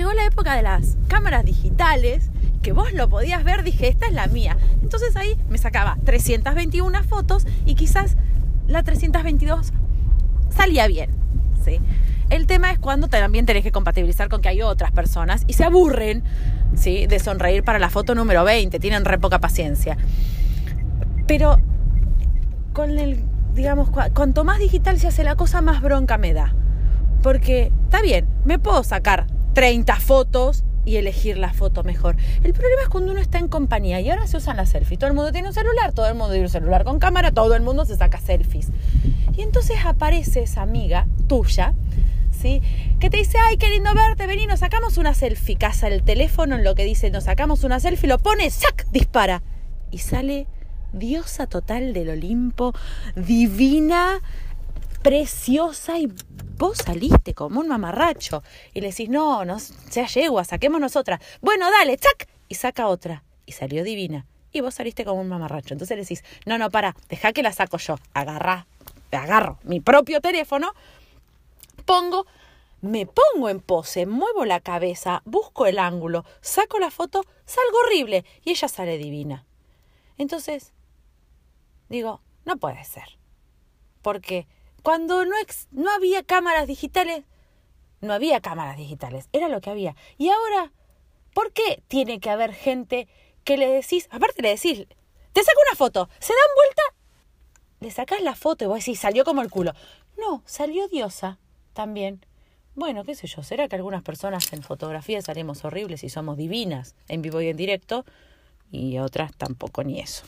la época de las cámaras digitales, que vos lo podías ver, dije, esta es la mía. Entonces ahí me sacaba 321 fotos y quizás la 322 salía bien. ¿sí? El tema es cuando también tenés que compatibilizar con que hay otras personas y se aburren ¿sí? de sonreír para la foto número 20, tienen re poca paciencia. Pero con el, digamos, cuanto más digital se hace la cosa, más bronca me da. Porque está bien, me puedo sacar 30 fotos y elegir la foto mejor. El problema es cuando uno está en compañía y ahora se usan las selfies. Todo el mundo tiene un celular, todo el mundo tiene un celular con cámara, todo el mundo se saca selfies. Y entonces aparece esa amiga tuya, ¿sí? Que te dice, ay, qué lindo verte, vení, nos sacamos una selfie. Casa el teléfono en lo que dice, nos sacamos una selfie, lo pone, ¡sac! Dispara. Y sale diosa total del Olimpo, divina, preciosa y vos saliste como un mamarracho y le decís, no, no sea yegua, saquémonos otra. Bueno, dale, ¡chac! Y saca otra. Y salió divina. Y vos saliste como un mamarracho. Entonces le decís, no, no, para, deja que la saco yo. Agarra, agarro mi propio teléfono, pongo, me pongo en pose, muevo la cabeza, busco el ángulo, saco la foto, salgo horrible y ella sale divina. Entonces, digo, no puede ser. Porque cuando no, no había cámaras digitales, no había cámaras digitales, era lo que había. Y ahora, ¿por qué tiene que haber gente que le decís, aparte le decís, te saco una foto, se dan vuelta, le sacás la foto y vos decís, salió como el culo. No, salió diosa también. Bueno, qué sé yo, será que algunas personas en fotografía salimos horribles y somos divinas en vivo y en directo, y otras tampoco ni eso.